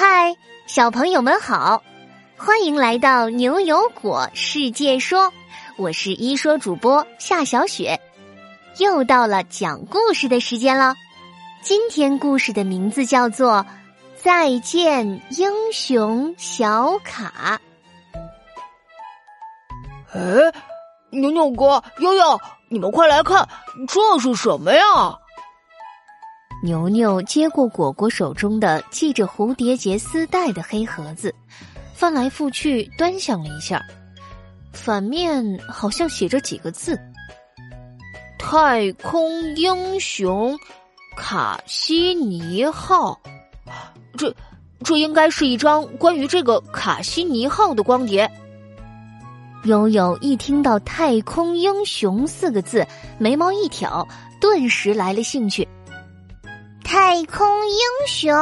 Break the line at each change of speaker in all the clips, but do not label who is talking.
嗨，小朋友们好，欢迎来到牛油果世界说，我是一说主播夏小雪，又到了讲故事的时间了。今天故事的名字叫做《再见英雄小卡》。
哎，牛牛哥、悠悠，你们快来看，这是什么呀？
牛牛接过果果手中的系着蝴蝶结丝带的黑盒子，翻来覆去端详了一下，反面好像写着几个字：“太空英雄卡西尼号。”
这，这应该是一张关于这个卡西尼号的光碟。
悠悠一听到“太空英雄”四个字，眉毛一挑，顿时来了兴趣。
太空英雄？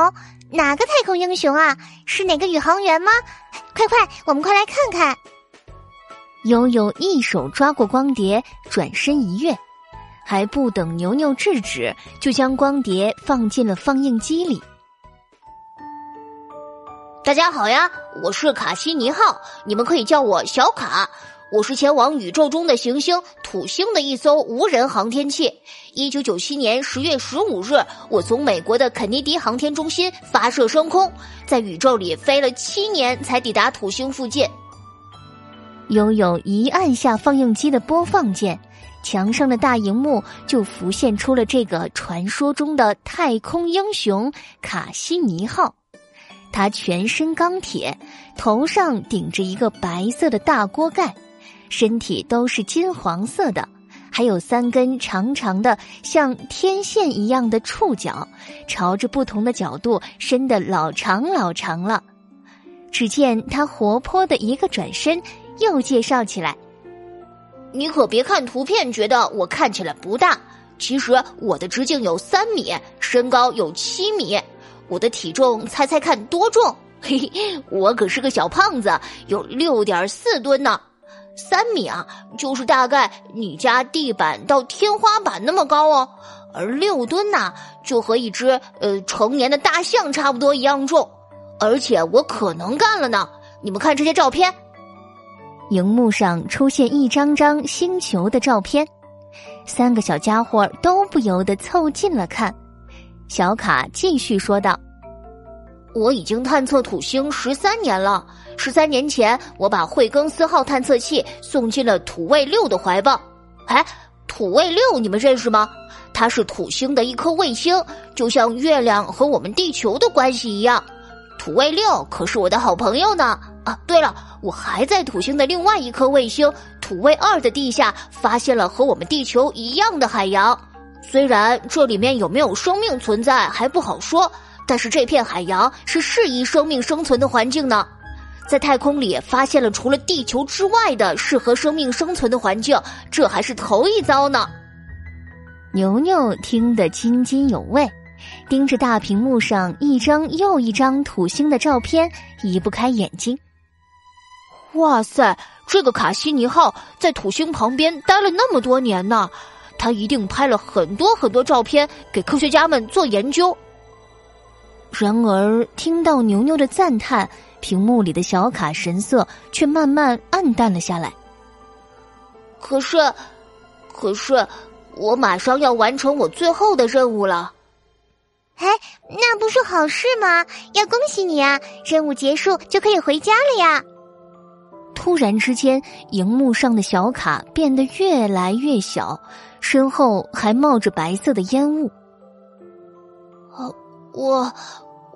哪个太空英雄啊？是哪个宇航员吗？快快，我们快来看看！
悠悠一手抓过光碟，转身一跃，还不等牛牛制止，就将光碟放进了放映机里。
大家好呀，我是卡西尼号，你们可以叫我小卡。我是前往宇宙中的行星土星的一艘无人航天器。一九九七年十月十五日，我从美国的肯尼迪航天中心发射升空，在宇宙里飞了七年才抵达土星附近。
悠悠一按下放映机的播放键，墙上的大荧幕就浮现出了这个传说中的太空英雄卡西尼号。他全身钢铁，头上顶着一个白色的大锅盖。身体都是金黄色的，还有三根长长的像天线一样的触角，朝着不同的角度伸得老长老长了。只见他活泼的一个转身，又介绍起来：“
你可别看图片觉得我看起来不大，其实我的直径有三米，身高有七米，我的体重猜猜看多重？嘿嘿，我可是个小胖子，有六点四吨呢。”三米啊，就是大概你家地板到天花板那么高哦。而六吨呐，就和一只呃成年的大象差不多一样重。而且我可能干了呢。你们看这些照片，
荧幕上出现一张张星球的照片，三个小家伙都不由得凑近了看。小卡继续说道。
我已经探测土星十三年了。十三年前，我把惠更斯号探测器送进了土卫六的怀抱。哎，土卫六你们认识吗？它是土星的一颗卫星，就像月亮和我们地球的关系一样。土卫六可是我的好朋友呢。啊，对了，我还在土星的另外一颗卫星土卫二的地下发现了和我们地球一样的海洋。虽然这里面有没有生命存在还不好说。但是这片海洋是适宜生命生存的环境呢，在太空里发现了除了地球之外的适合生命生存的环境，这还是头一遭呢。
牛牛听得津津有味，盯着大屏幕上一张又一张土星的照片，移不开眼睛。
哇塞，这个卡西尼号在土星旁边待了那么多年呢，他一定拍了很多很多照片给科学家们做研究。
然而，听到牛牛的赞叹，屏幕里的小卡神色却慢慢暗淡了下来。
可是，可是，我马上要完成我最后的任务了。
哎，那不是好事吗？要恭喜你啊！任务结束就可以回家了呀。
突然之间，荧幕上的小卡变得越来越小，身后还冒着白色的烟雾。
哦，我。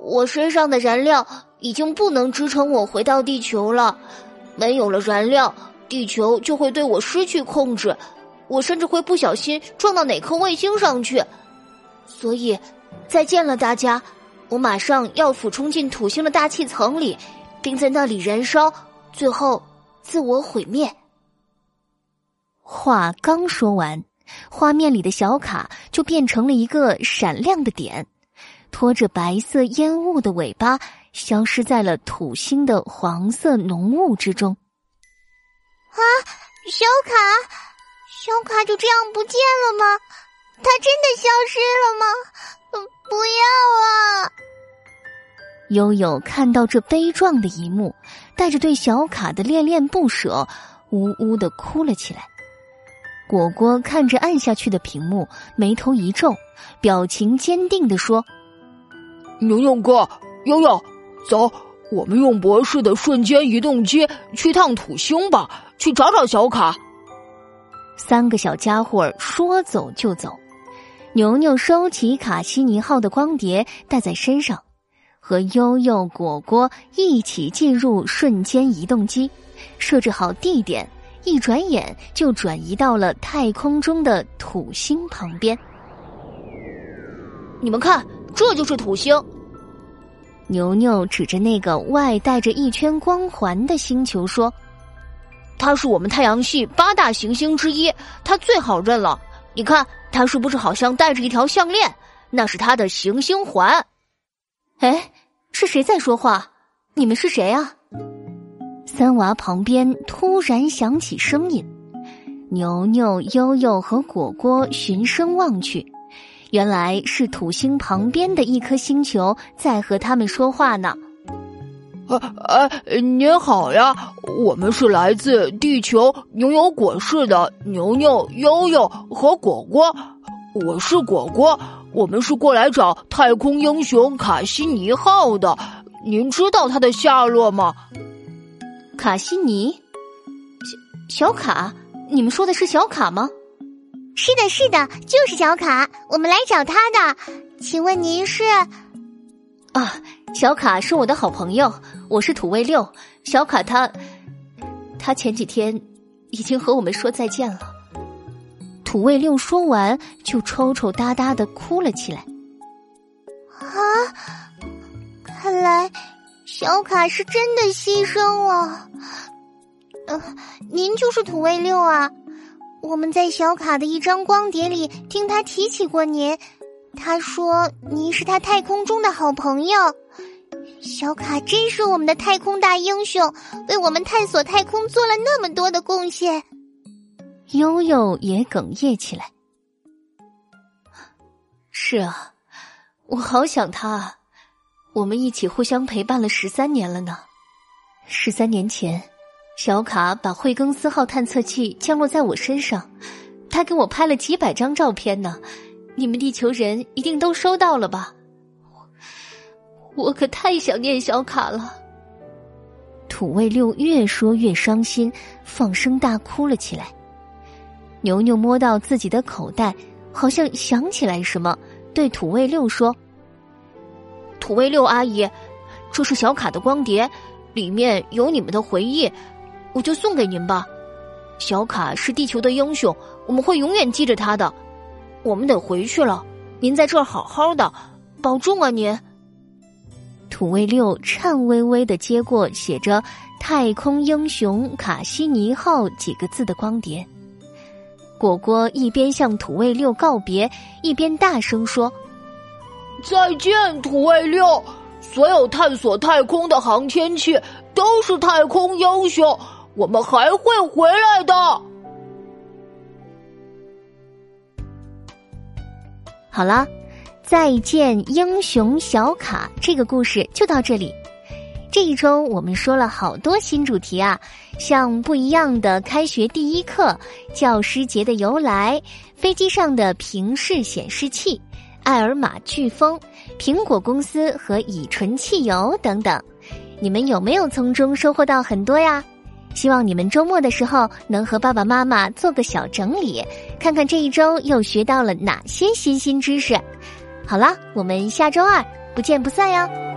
我身上的燃料已经不能支撑我回到地球了，没有了燃料，地球就会对我失去控制，我甚至会不小心撞到哪颗卫星上去。所以，再见了，大家！我马上要俯冲进土星的大气层里，并在那里燃烧，最后自我毁灭。
话刚说完，画面里的小卡就变成了一个闪亮的点。拖着白色烟雾的尾巴，消失在了土星的黄色浓雾之中。
啊，小卡，小卡就这样不见了吗？他真的消失了吗？不要啊！
悠悠看到这悲壮的一幕，带着对小卡的恋恋不舍，呜呜的哭了起来。果果看着按下去的屏幕，眉头一皱，表情坚定的说：“
牛牛哥，悠悠，走，我们用博士的瞬间移动机去趟土星吧，去找找小卡。”
三个小家伙说走就走。牛牛收起卡西尼号的光碟，带在身上。和悠悠果果一起进入瞬间移动机，设置好地点，一转眼就转移到了太空中的土星旁边。
你们看，这就是土星。
牛牛指着那个外带着一圈光环的星球说：“
它是我们太阳系八大行星之一，它最好认了。你看，它是不是好像带着一条项链？那是它的行星环。”
哎。是谁在说话？你们是谁啊？三娃旁边突然响起声音，牛牛、悠悠和果果循声望去，原来是土星旁边的一颗星球在和他们说话呢。
啊啊！您好呀，我们是来自地球牛油果市的牛牛、悠悠和果果，我是果果。我们是过来找太空英雄卡西尼号的，您知道他的下落吗？
卡西尼，小小卡，你们说的是小卡吗？
是的，是的，就是小卡，我们来找他的。请问您是？
啊，小卡是我的好朋友，我是土卫六。小卡他，他前几天已经和我们说再见了。土卫六说完，就抽抽搭搭的哭了起来。
啊，看来小卡是真的牺牲了。呃，您就是土卫六啊？我们在小卡的一张光碟里听他提起过您，他说您是他太空中的好朋友。小卡真是我们的太空大英雄，为我们探索太空做了那么多的贡献。
悠悠也哽咽起来。是啊，我好想他啊，我们一起互相陪伴了十三年了呢。十三年前，小卡把惠更斯号探测器降落在我身上，他给我拍了几百张照片呢。你们地球人一定都收到了吧？我可太想念小卡了。土卫六越说越伤心，放声大哭了起来。牛牛摸到自己的口袋，好像想起来什么，对土卫六说：“
土卫六阿姨，这是小卡的光碟，里面有你们的回忆，我就送给您吧。小卡是地球的英雄，我们会永远记着他的。我们得回去了，您在这儿好好的，保重啊您。”
土卫六颤巍巍的接过写着“太空英雄卡西尼号”几个字的光碟。果果一边向土卫六告别，一边大声说：“
再见，土卫六！所有探索太空的航天器都是太空英雄，我们还会回来的。”
好了，再见，英雄小卡！这个故事就到这里。这一周我们说了好多新主题啊，像不一样的开学第一课、教师节的由来、飞机上的平视显示器、艾尔玛飓风、苹果公司和乙醇汽油等等。你们有没有从中收获到很多呀？希望你们周末的时候能和爸爸妈妈做个小整理，看看这一周又学到了哪些新新知识。好了，我们下周二不见不散哟。